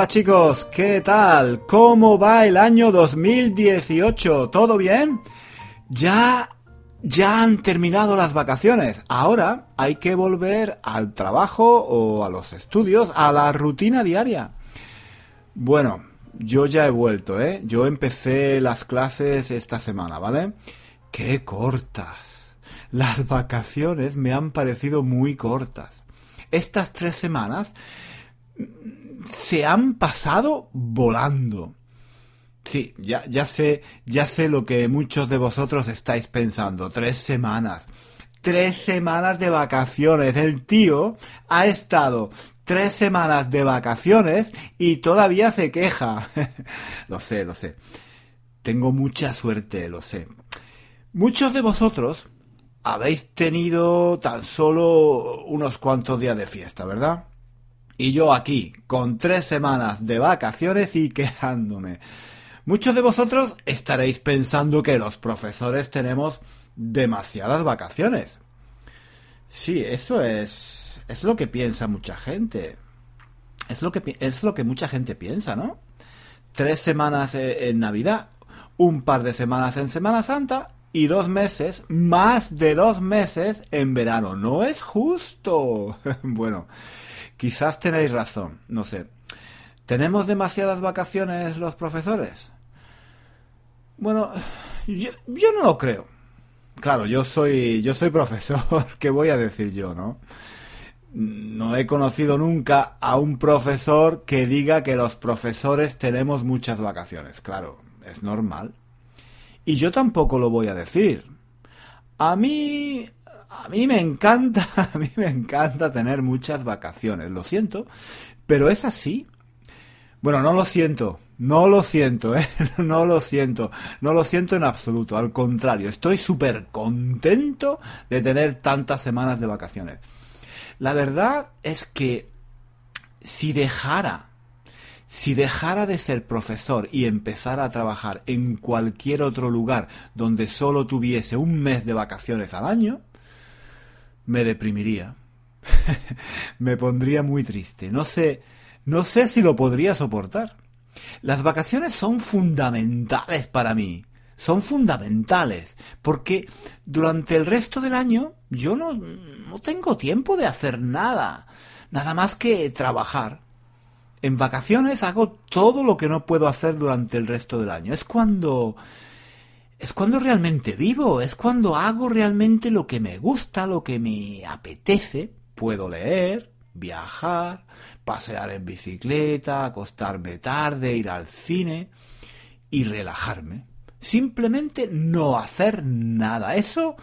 Hola chicos, ¿qué tal? ¿Cómo va el año 2018? ¿Todo bien? Ya ya han terminado las vacaciones. Ahora hay que volver al trabajo o a los estudios, a la rutina diaria. Bueno, yo ya he vuelto, ¿eh? Yo empecé las clases esta semana, ¿vale? Qué cortas. Las vacaciones me han parecido muy cortas. Estas tres semanas se han pasado volando. Sí, ya, ya sé, ya sé lo que muchos de vosotros estáis pensando. Tres semanas. Tres semanas de vacaciones. El tío ha estado tres semanas de vacaciones y todavía se queja. lo sé, lo sé. Tengo mucha suerte, lo sé. Muchos de vosotros habéis tenido tan solo unos cuantos días de fiesta, ¿verdad? Y yo aquí, con tres semanas de vacaciones y quejándome. Muchos de vosotros estaréis pensando que los profesores tenemos demasiadas vacaciones. Sí, eso es, es lo que piensa mucha gente. Es lo que, es lo que mucha gente piensa, ¿no? Tres semanas e, en Navidad, un par de semanas en Semana Santa y dos meses, más de dos meses en verano. No es justo. bueno, Quizás tenéis razón, no sé. ¿Tenemos demasiadas vacaciones los profesores? Bueno, yo, no lo creo. Claro, yo soy, yo soy profesor, ¿qué voy a decir yo, no? No he conocido nunca a un profesor que diga que los profesores tenemos muchas vacaciones. Claro, es normal. Y yo tampoco lo voy a decir. A mí a mí me encanta, a mí me encanta tener muchas vacaciones, lo siento, pero es así. Bueno, no lo siento, no lo siento, ¿eh? no lo siento, no lo siento en absoluto, al contrario, estoy súper contento de tener tantas semanas de vacaciones. La verdad es que si dejara, si dejara de ser profesor y empezara a trabajar en cualquier otro lugar donde solo tuviese un mes de vacaciones al año, me deprimiría. me pondría muy triste. No sé, no sé si lo podría soportar. Las vacaciones son fundamentales para mí. Son fundamentales. Porque durante el resto del año yo no, no tengo tiempo de hacer nada. Nada más que trabajar. En vacaciones hago todo lo que no puedo hacer durante el resto del año. Es cuando es cuando realmente vivo, es cuando hago realmente lo que me gusta, lo que me apetece. Puedo leer, viajar, pasear en bicicleta, acostarme tarde, ir al cine y relajarme. Simplemente no hacer nada. Eso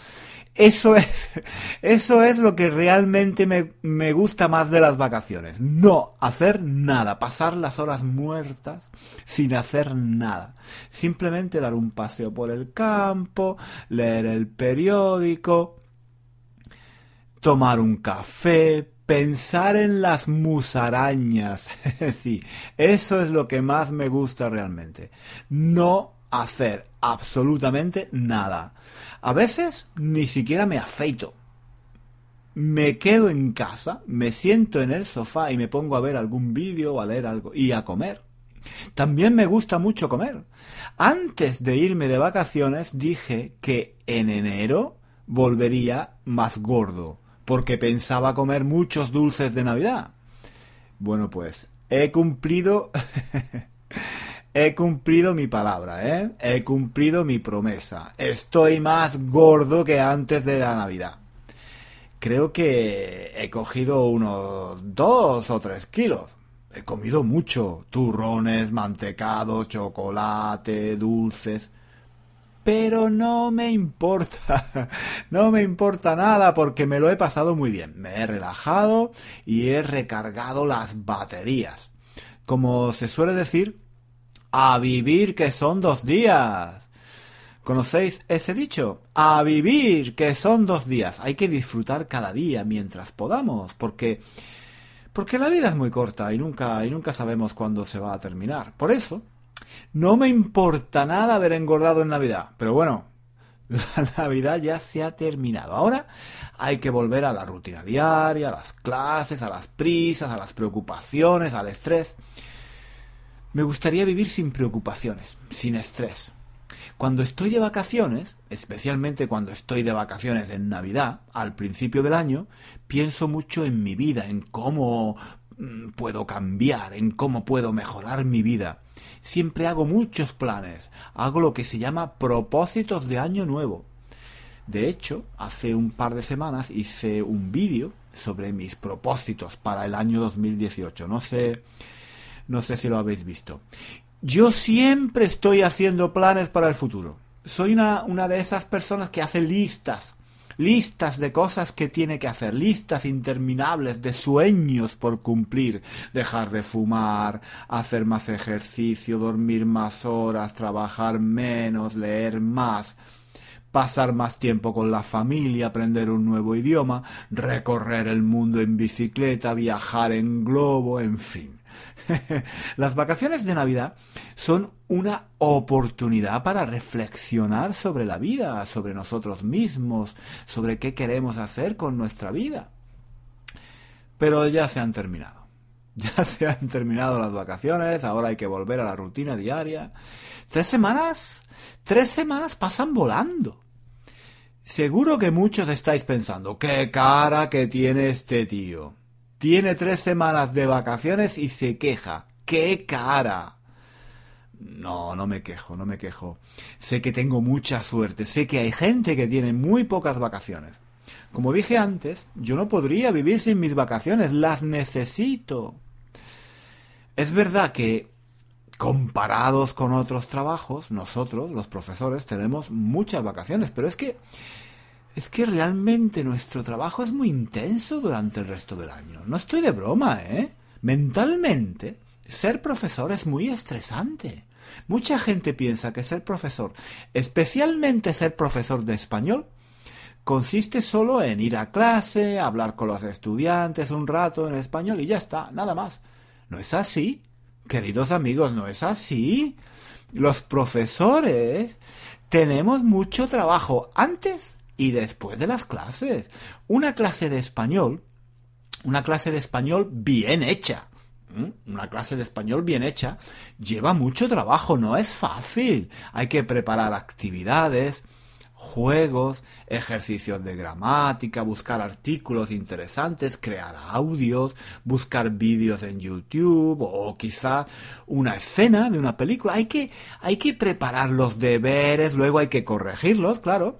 eso es, eso es lo que realmente me, me, gusta más de las vacaciones. No hacer nada, pasar las horas muertas sin hacer nada. Simplemente dar un paseo por el campo, leer el periódico, tomar un café, pensar en las musarañas. sí, eso es lo que más me gusta realmente. No hacer absolutamente nada. A veces ni siquiera me afeito. Me quedo en casa, me siento en el sofá y me pongo a ver algún vídeo o a leer algo y a comer. También me gusta mucho comer. Antes de irme de vacaciones dije que en enero volvería más gordo, porque pensaba comer muchos dulces de Navidad. Bueno, pues he cumplido He cumplido mi palabra, ¿eh? He cumplido mi promesa. Estoy más gordo que antes de la Navidad. Creo que he cogido unos dos o tres kilos. He comido mucho. Turrones, mantecados, chocolate, dulces. Pero no me importa. No me importa nada porque me lo he pasado muy bien. Me he relajado y he recargado las baterías. Como se suele decir, a vivir que son dos días. ¿Conocéis ese dicho? A vivir que son dos días. Hay que disfrutar cada día mientras podamos, porque porque la vida es muy corta y nunca y nunca sabemos cuándo se va a terminar. Por eso no me importa nada haber engordado en Navidad, pero bueno, la Navidad ya se ha terminado. Ahora hay que volver a la rutina diaria, a las clases, a las prisas, a las preocupaciones, al estrés. Me gustaría vivir sin preocupaciones, sin estrés. Cuando estoy de vacaciones, especialmente cuando estoy de vacaciones en Navidad, al principio del año, pienso mucho en mi vida, en cómo mm, puedo cambiar, en cómo puedo mejorar mi vida. Siempre hago muchos planes, hago lo que se llama propósitos de año nuevo. De hecho, hace un par de semanas hice un vídeo sobre mis propósitos para el año 2018. No sé, no sé si lo habéis visto. Yo siempre estoy haciendo planes para el futuro. Soy una, una de esas personas que hace listas, listas de cosas que tiene que hacer, listas interminables de sueños por cumplir, dejar de fumar, hacer más ejercicio, dormir más horas, trabajar menos, leer más, pasar más tiempo con la familia, aprender un nuevo idioma, recorrer el mundo en bicicleta, viajar en globo, en fin. Las vacaciones de Navidad son una oportunidad para reflexionar sobre la vida, sobre nosotros mismos, sobre qué queremos hacer con nuestra vida. Pero ya se han terminado. Ya se han terminado las vacaciones, ahora hay que volver a la rutina diaria. Tres semanas, tres semanas pasan volando. Seguro que muchos estáis pensando, qué cara que tiene este tío. Tiene tres semanas de vacaciones y se queja. ¡Qué cara! No, no me quejo, no me quejo. Sé que tengo mucha suerte, sé que hay gente que tiene muy pocas vacaciones. Como dije antes, yo no podría vivir sin mis vacaciones, las necesito. Es verdad que, comparados con otros trabajos, nosotros, los profesores, tenemos muchas vacaciones, pero es que es que realmente nuestro trabajo es muy intenso durante el resto del año. No estoy de broma, ¿eh? Mentalmente, ser profesor es muy estresante. Mucha gente piensa que ser profesor, especialmente ser profesor de español, consiste solo en ir a clase, hablar con los estudiantes un rato en español y ya está, nada más. No es así, queridos amigos, no es así. Los profesores tenemos mucho trabajo antes y después de las clases. Una clase de español, una clase de español bien hecha. Una clase de español bien hecha lleva mucho trabajo, no es fácil. Hay que preparar actividades, juegos, ejercicios de gramática, buscar artículos interesantes, crear audios, buscar vídeos en YouTube o quizá una escena de una película. Hay que, hay que preparar los deberes, luego hay que corregirlos, claro.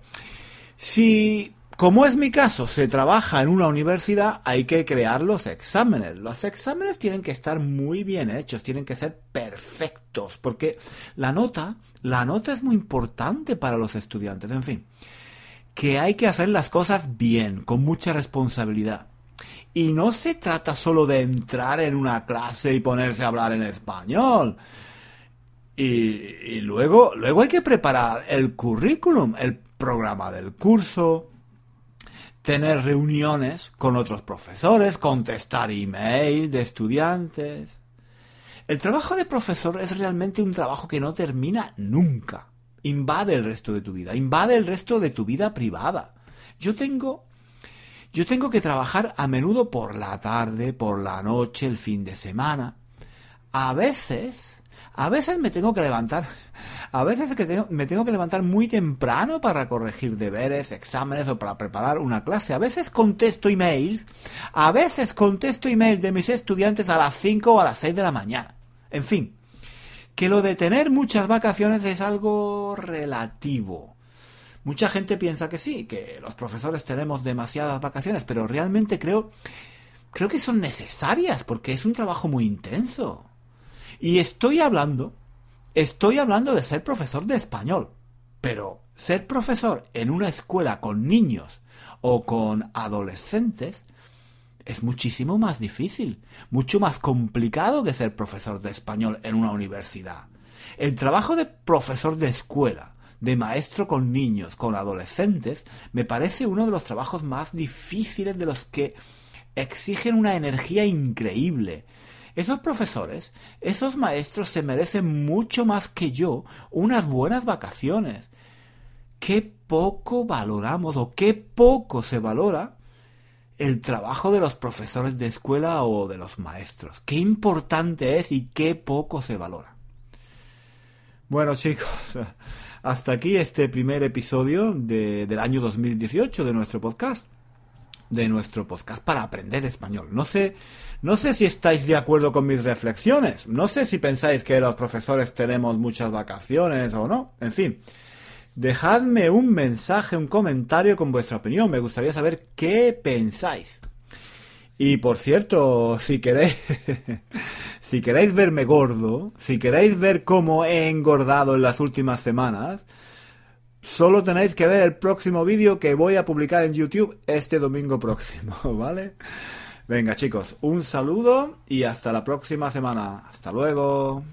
Si, como es mi caso, se trabaja en una universidad, hay que crear los exámenes. Los exámenes tienen que estar muy bien hechos, tienen que ser perfectos, porque la nota, la nota es muy importante para los estudiantes. En fin, que hay que hacer las cosas bien, con mucha responsabilidad. Y no se trata solo de entrar en una clase y ponerse a hablar en español. Y, luego, luego hay que preparar el currículum, el programa del curso, tener reuniones con otros profesores, contestar email de estudiantes. El trabajo de profesor es realmente un trabajo que no termina nunca. Invade el resto de tu vida, invade el resto de tu vida privada. Yo tengo yo tengo que trabajar a menudo por la tarde, por la noche, el fin de semana. A veces a veces me tengo que levantar, a veces que me tengo que levantar muy temprano para corregir deberes, exámenes o para preparar una clase. A veces contesto emails, a veces contesto emails de mis estudiantes a las 5 o a las 6 de la mañana. En fin, que lo de tener muchas vacaciones es algo relativo. Mucha gente piensa que sí, que los profesores tenemos demasiadas vacaciones, pero realmente creo creo que son necesarias porque es un trabajo muy intenso. Y estoy hablando, estoy hablando de ser profesor de español. Pero ser profesor en una escuela con niños o con adolescentes es muchísimo más difícil, mucho más complicado que ser profesor de español en una universidad. El trabajo de profesor de escuela, de maestro con niños, con adolescentes, me parece uno de los trabajos más difíciles de los que exigen una energía increíble, esos profesores, esos maestros se merecen mucho más que yo unas buenas vacaciones. Qué poco valoramos o qué poco se valora el trabajo de los profesores de escuela o de los maestros. Qué importante es y qué poco se valora. Bueno chicos, hasta aquí este primer episodio del año 2018 de nuestro podcast. De nuestro podcast para aprender español. No sé, no sé si estáis de acuerdo con mis reflexiones. No sé si pensáis que los profesores tenemos muchas vacaciones o no. En fin, dejadme un mensaje, un comentario con vuestra opinión. Me gustaría saber qué pensáis. Y por cierto, si queréis, si queréis verme gordo, si queréis ver cómo he engordado en las últimas semanas, Solo tenéis que ver el próximo vídeo que voy a publicar en YouTube este domingo próximo, ¿vale? Venga chicos, un saludo y hasta la próxima semana. Hasta luego.